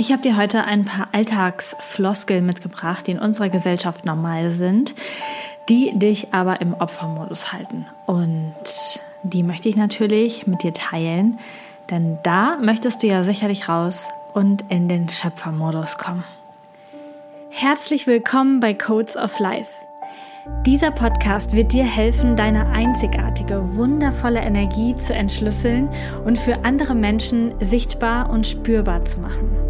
Ich habe dir heute ein paar Alltagsfloskeln mitgebracht, die in unserer Gesellschaft normal sind, die dich aber im Opfermodus halten. Und die möchte ich natürlich mit dir teilen, denn da möchtest du ja sicherlich raus und in den Schöpfermodus kommen. Herzlich willkommen bei Codes of Life. Dieser Podcast wird dir helfen, deine einzigartige, wundervolle Energie zu entschlüsseln und für andere Menschen sichtbar und spürbar zu machen.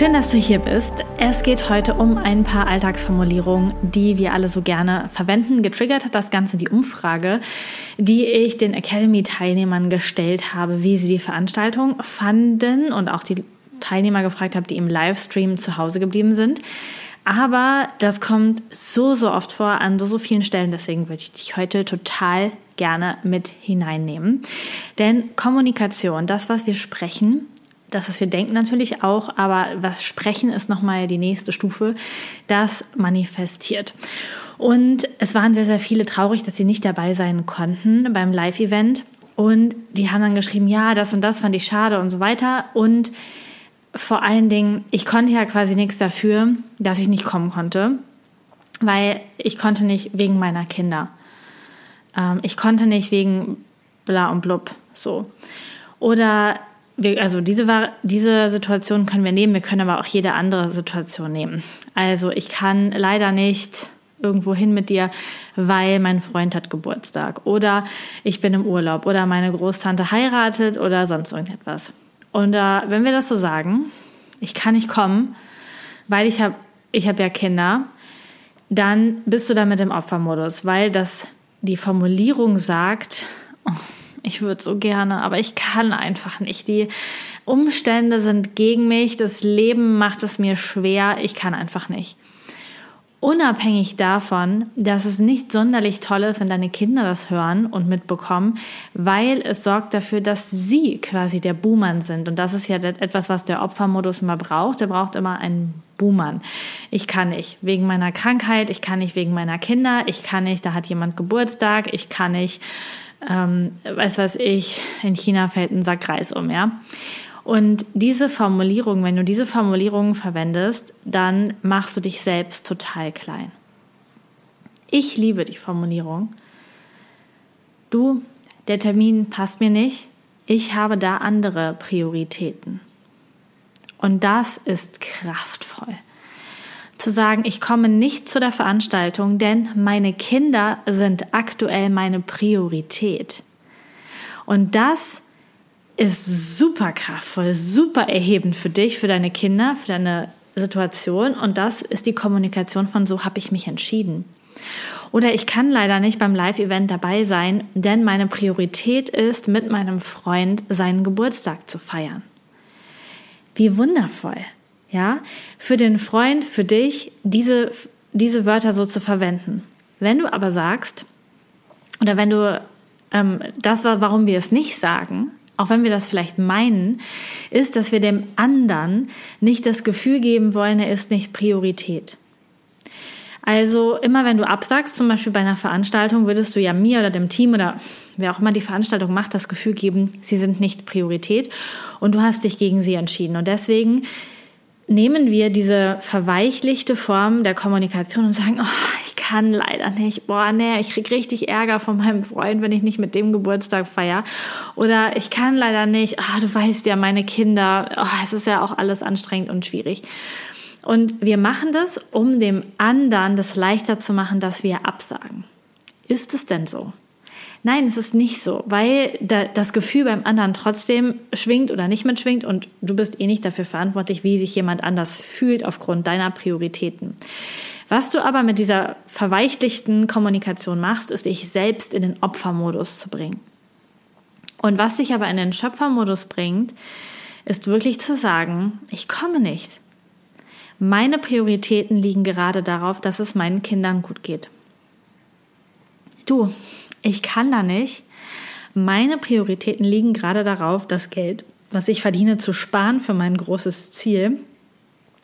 Schön, dass du hier bist. Es geht heute um ein paar Alltagsformulierungen, die wir alle so gerne verwenden. Getriggert hat das Ganze die Umfrage, die ich den Academy-Teilnehmern gestellt habe, wie sie die Veranstaltung fanden und auch die Teilnehmer gefragt habe, die im Livestream zu Hause geblieben sind. Aber das kommt so, so oft vor an so, so vielen Stellen. Deswegen würde ich dich heute total gerne mit hineinnehmen. Denn Kommunikation, das, was wir sprechen, das, was wir denken natürlich auch, aber was sprechen ist nochmal die nächste Stufe, das manifestiert. Und es waren sehr, sehr viele traurig, dass sie nicht dabei sein konnten beim Live-Event. Und die haben dann geschrieben, ja, das und das fand ich schade und so weiter. Und vor allen Dingen, ich konnte ja quasi nichts dafür, dass ich nicht kommen konnte, weil ich konnte nicht wegen meiner Kinder. Ähm, ich konnte nicht wegen bla und blub, so. Oder wir, also diese, diese Situation können wir nehmen, wir können aber auch jede andere Situation nehmen. Also ich kann leider nicht irgendwo hin mit dir, weil mein Freund hat Geburtstag oder ich bin im Urlaub oder meine Großtante heiratet oder sonst irgendetwas. Und äh, wenn wir das so sagen, ich kann nicht kommen, weil ich habe ich hab ja Kinder, dann bist du damit im Opfermodus, weil das die Formulierung sagt, oh, ich würde so gerne, aber ich kann einfach nicht. Die Umstände sind gegen mich, das Leben macht es mir schwer, ich kann einfach nicht. Unabhängig davon, dass es nicht sonderlich toll ist, wenn deine Kinder das hören und mitbekommen, weil es sorgt dafür, dass sie quasi der Buhmann sind. Und das ist ja etwas, was der Opfermodus immer braucht. Der braucht immer einen Buhmann. Ich kann nicht wegen meiner Krankheit, ich kann nicht wegen meiner Kinder, ich kann nicht, da hat jemand Geburtstag, ich kann nicht, ähm, weiß was ich, in China fällt ein Sack Reis um, ja. Und diese Formulierung, wenn du diese Formulierung verwendest, dann machst du dich selbst total klein. Ich liebe die Formulierung. Du, der Termin passt mir nicht. Ich habe da andere Prioritäten. Und das ist kraftvoll zu sagen, ich komme nicht zu der Veranstaltung, denn meine Kinder sind aktuell meine Priorität. Und das ist super kraftvoll, super erhebend für dich, für deine Kinder, für deine Situation. Und das ist die Kommunikation von so habe ich mich entschieden. Oder ich kann leider nicht beim Live-Event dabei sein, denn meine Priorität ist, mit meinem Freund seinen Geburtstag zu feiern. Wie wundervoll ja, für den Freund, für dich, diese, diese Wörter so zu verwenden. Wenn du aber sagst, oder wenn du, ähm, das war, warum wir es nicht sagen, auch wenn wir das vielleicht meinen, ist, dass wir dem anderen nicht das Gefühl geben wollen, er ist nicht Priorität. Also immer wenn du absagst, zum Beispiel bei einer Veranstaltung, würdest du ja mir oder dem Team oder wer auch immer die Veranstaltung macht, das Gefühl geben, sie sind nicht Priorität und du hast dich gegen sie entschieden. Und deswegen nehmen wir diese verweichlichte Form der Kommunikation und sagen, oh, ich kann leider nicht, boah, nee, ich krieg richtig Ärger von meinem Freund, wenn ich nicht mit dem Geburtstag feier. Oder ich kann leider nicht, oh, du weißt ja, meine Kinder, oh, es ist ja auch alles anstrengend und schwierig. Und wir machen das, um dem anderen das leichter zu machen, dass wir absagen. Ist es denn so? Nein, es ist nicht so, weil das Gefühl beim anderen trotzdem schwingt oder nicht mitschwingt und du bist eh nicht dafür verantwortlich, wie sich jemand anders fühlt aufgrund deiner Prioritäten. Was du aber mit dieser verweichlichten Kommunikation machst, ist dich selbst in den Opfermodus zu bringen. Und was dich aber in den Schöpfermodus bringt, ist wirklich zu sagen, ich komme nicht. Meine Prioritäten liegen gerade darauf, dass es meinen Kindern gut geht. Du, ich kann da nicht. Meine Prioritäten liegen gerade darauf, das Geld, was ich verdiene, zu sparen für mein großes Ziel.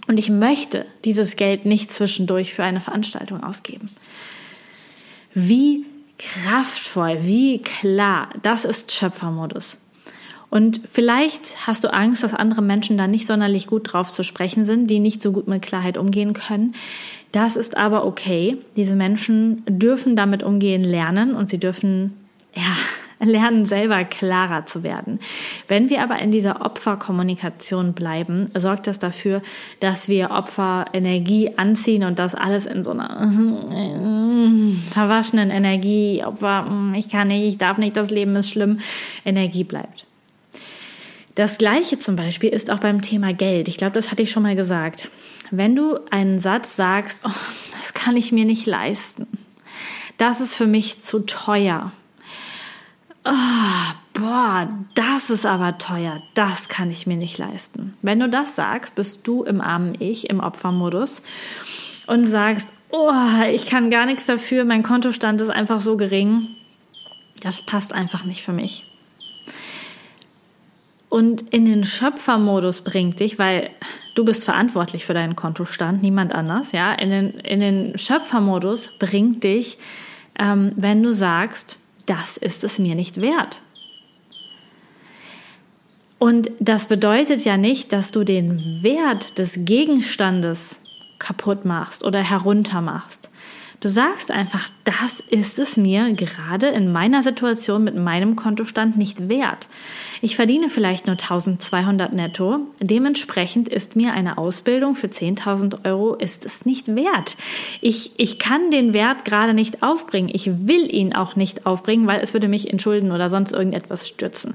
Und ich möchte dieses Geld nicht zwischendurch für eine Veranstaltung ausgeben. Wie kraftvoll, wie klar, das ist Schöpfermodus. Und vielleicht hast du Angst, dass andere Menschen da nicht sonderlich gut drauf zu sprechen sind, die nicht so gut mit Klarheit umgehen können. Das ist aber okay. Diese Menschen dürfen damit umgehen lernen und sie dürfen, ja, lernen selber klarer zu werden. Wenn wir aber in dieser Opferkommunikation bleiben, sorgt das dafür, dass wir Opferenergie anziehen und das alles in so einer verwaschenen Energie, Opfer, ich kann nicht, ich darf nicht, das Leben ist schlimm, Energie bleibt. Das gleiche zum Beispiel ist auch beim Thema Geld. Ich glaube, das hatte ich schon mal gesagt. Wenn du einen Satz sagst, oh, das kann ich mir nicht leisten, das ist für mich zu teuer. Oh, boah, das ist aber teuer, das kann ich mir nicht leisten. Wenn du das sagst, bist du im armen Ich, im Opfermodus und sagst, oh, ich kann gar nichts dafür, mein Kontostand ist einfach so gering. Das passt einfach nicht für mich und in den Schöpfermodus bringt dich, weil du bist verantwortlich für deinen Kontostand, niemand anders, ja, in den, in den Schöpfermodus bringt dich, ähm, wenn du sagst, das ist es mir nicht wert. Und das bedeutet ja nicht, dass du den Wert des Gegenstandes kaputt machst oder herunter machst, Du sagst einfach, das ist es mir gerade in meiner Situation mit meinem Kontostand nicht wert. Ich verdiene vielleicht nur 1200 netto. Dementsprechend ist mir eine Ausbildung für 10.000 Euro ist es nicht wert. Ich, ich kann den Wert gerade nicht aufbringen. Ich will ihn auch nicht aufbringen, weil es würde mich in Schulden oder sonst irgendetwas stürzen.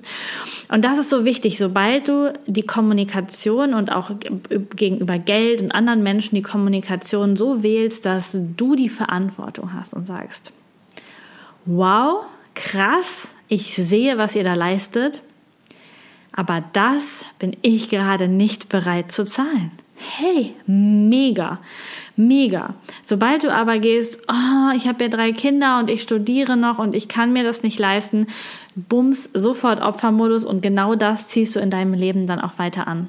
Und das ist so wichtig. Sobald du die Kommunikation und auch gegenüber Geld und anderen Menschen die Kommunikation so wählst, dass du die Verantwortung Verantwortung hast und sagst, wow, krass, ich sehe, was ihr da leistet, aber das bin ich gerade nicht bereit zu zahlen. Hey, mega, mega. Sobald du aber gehst, oh, ich habe ja drei Kinder und ich studiere noch und ich kann mir das nicht leisten, bums, sofort Opfermodus und genau das ziehst du in deinem Leben dann auch weiter an.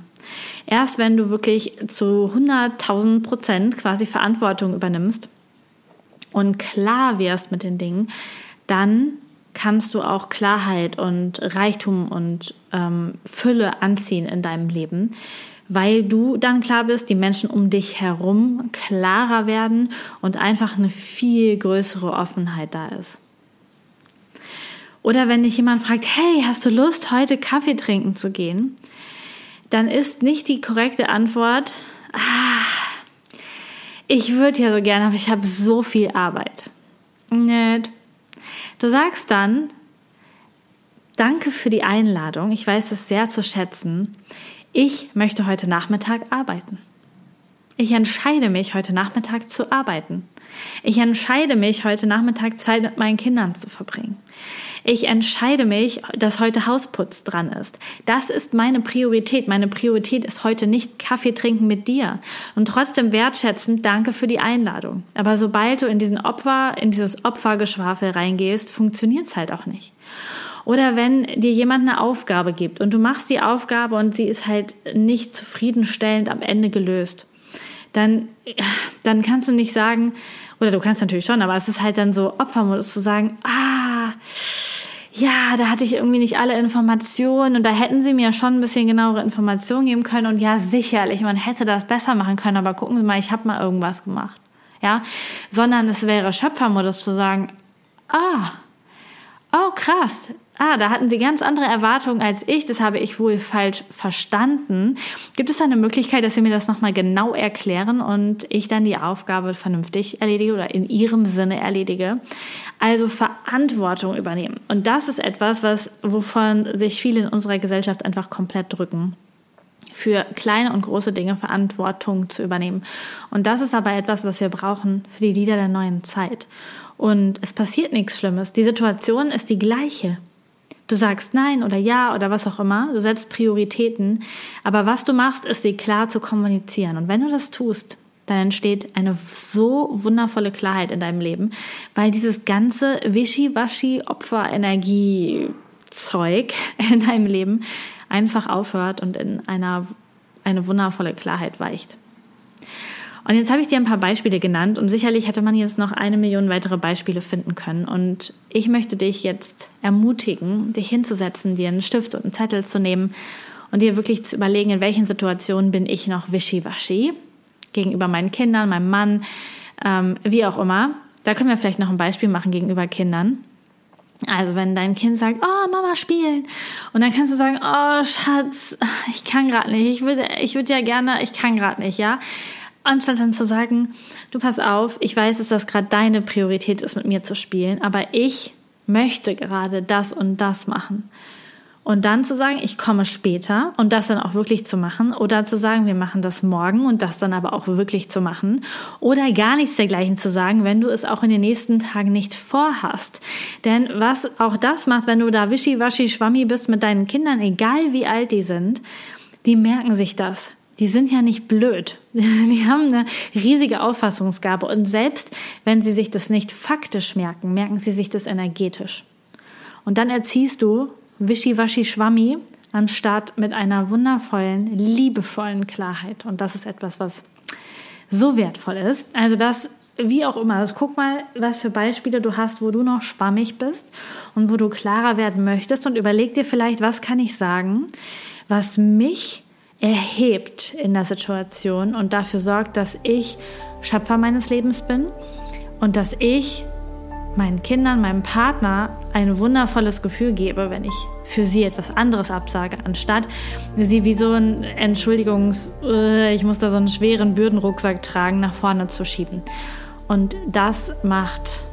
Erst wenn du wirklich zu 100.000 Prozent quasi Verantwortung übernimmst, und klar wirst mit den Dingen, dann kannst du auch Klarheit und Reichtum und ähm, Fülle anziehen in deinem Leben, weil du dann klar bist, die Menschen um dich herum klarer werden und einfach eine viel größere Offenheit da ist. Oder wenn dich jemand fragt, hey, hast du Lust, heute Kaffee trinken zu gehen? Dann ist nicht die korrekte Antwort, ah, ich würde ja so gerne, aber ich habe so viel Arbeit. Nett. Du sagst dann, danke für die Einladung. Ich weiß es sehr zu schätzen. Ich möchte heute Nachmittag arbeiten. Ich entscheide mich, heute Nachmittag zu arbeiten. Ich entscheide mich, heute Nachmittag Zeit mit meinen Kindern zu verbringen. Ich entscheide mich, dass heute Hausputz dran ist. Das ist meine Priorität. Meine Priorität ist heute nicht Kaffee trinken mit dir. Und trotzdem wertschätzend, danke für die Einladung. Aber sobald du in diesen Opfer, in dieses Opfergeschwafel reingehst, funktioniert es halt auch nicht. Oder wenn dir jemand eine Aufgabe gibt und du machst die Aufgabe und sie ist halt nicht zufriedenstellend am Ende gelöst dann, dann kannst du nicht sagen, oder du kannst natürlich schon, aber es ist halt dann so Opfermodus zu sagen, ah, ja, da hatte ich irgendwie nicht alle Informationen und da hätten sie mir schon ein bisschen genauere Informationen geben können und ja, sicherlich, man hätte das besser machen können, aber gucken Sie mal, ich habe mal irgendwas gemacht. Ja, sondern es wäre Schöpfermodus zu sagen, ah, oh krass, ah, da hatten Sie ganz andere Erwartungen als ich, das habe ich wohl falsch verstanden. Gibt es eine Möglichkeit, dass Sie mir das nochmal genau erklären und ich dann die Aufgabe vernünftig erledige oder in Ihrem Sinne erledige? Also Verantwortung übernehmen. Und das ist etwas, was, wovon sich viele in unserer Gesellschaft einfach komplett drücken. Für kleine und große Dinge Verantwortung zu übernehmen. Und das ist aber etwas, was wir brauchen für die Lieder der neuen Zeit. Und es passiert nichts Schlimmes. Die Situation ist die gleiche. Du sagst Nein oder Ja oder was auch immer. Du setzt Prioritäten. Aber was du machst, ist sie klar zu kommunizieren. Und wenn du das tust, dann entsteht eine so wundervolle Klarheit in deinem Leben, weil dieses ganze Wischiwaschi Opferenergie-Zeug in deinem Leben einfach aufhört und in einer, eine wundervolle Klarheit weicht. Und jetzt habe ich dir ein paar Beispiele genannt und sicherlich hätte man jetzt noch eine Million weitere Beispiele finden können. Und ich möchte dich jetzt ermutigen, dich hinzusetzen, dir einen Stift und einen Zettel zu nehmen und dir wirklich zu überlegen, in welchen Situationen bin ich noch wischiwaschi gegenüber meinen Kindern, meinem Mann, ähm, wie auch immer. Da können wir vielleicht noch ein Beispiel machen gegenüber Kindern. Also wenn dein Kind sagt, oh Mama spielen und dann kannst du sagen, oh Schatz, ich kann gerade nicht, ich würde, ich würde ja gerne, ich kann gerade nicht, ja. Anstatt dann zu sagen, du pass auf, ich weiß, dass das gerade deine Priorität ist, mit mir zu spielen, aber ich möchte gerade das und das machen. Und dann zu sagen, ich komme später und das dann auch wirklich zu machen. Oder zu sagen, wir machen das morgen und das dann aber auch wirklich zu machen. Oder gar nichts dergleichen zu sagen, wenn du es auch in den nächsten Tagen nicht vorhast. Denn was auch das macht, wenn du da wischiwaschi schwammi bist mit deinen Kindern, egal wie alt die sind, die merken sich das. Die sind ja nicht blöd. Die haben eine riesige Auffassungsgabe. Und selbst wenn sie sich das nicht faktisch merken, merken sie sich das energetisch. Und dann erziehst du wischiwaschi schwammi, anstatt mit einer wundervollen, liebevollen Klarheit. Und das ist etwas, was so wertvoll ist. Also das, wie auch immer, also guck mal, was für Beispiele du hast, wo du noch schwammig bist und wo du klarer werden möchtest und überleg dir vielleicht, was kann ich sagen, was mich erhebt in der Situation und dafür sorgt, dass ich Schöpfer meines Lebens bin und dass ich meinen Kindern, meinem Partner ein wundervolles Gefühl gebe, wenn ich für sie etwas anderes absage, anstatt sie wie so ein Entschuldigungs, äh, ich muss da so einen schweren Bürdenrucksack tragen, nach vorne zu schieben. Und das macht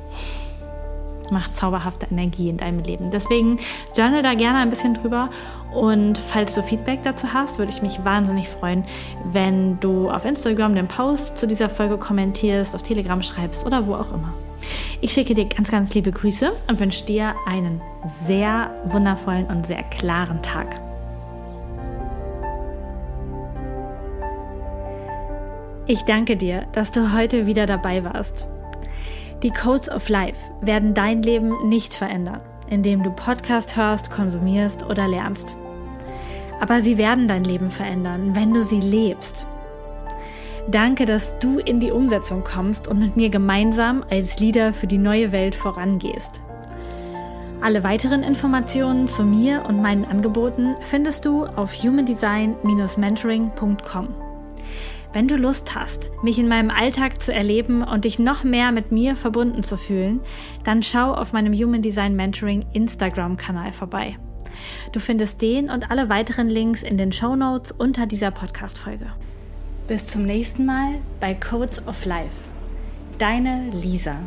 macht zauberhafte Energie in deinem Leben. Deswegen journal da gerne ein bisschen drüber und falls du Feedback dazu hast, würde ich mich wahnsinnig freuen, wenn du auf Instagram den Post zu dieser Folge kommentierst, auf Telegram schreibst oder wo auch immer. Ich schicke dir ganz, ganz liebe Grüße und wünsche dir einen sehr wundervollen und sehr klaren Tag. Ich danke dir, dass du heute wieder dabei warst. Die Codes of Life werden dein Leben nicht verändern, indem du Podcast hörst, konsumierst oder lernst. Aber sie werden dein Leben verändern, wenn du sie lebst Danke, dass du in die Umsetzung kommst und mit mir gemeinsam als Leader für die neue Welt vorangehst. Alle weiteren Informationen zu mir und meinen Angeboten findest du auf humandesign-mentoring.com. Wenn du Lust hast, mich in meinem Alltag zu erleben und dich noch mehr mit mir verbunden zu fühlen, dann schau auf meinem Human Design Mentoring Instagram-Kanal vorbei. Du findest den und alle weiteren Links in den Show Notes unter dieser Podcast-Folge. Bis zum nächsten Mal bei Codes of Life. Deine Lisa.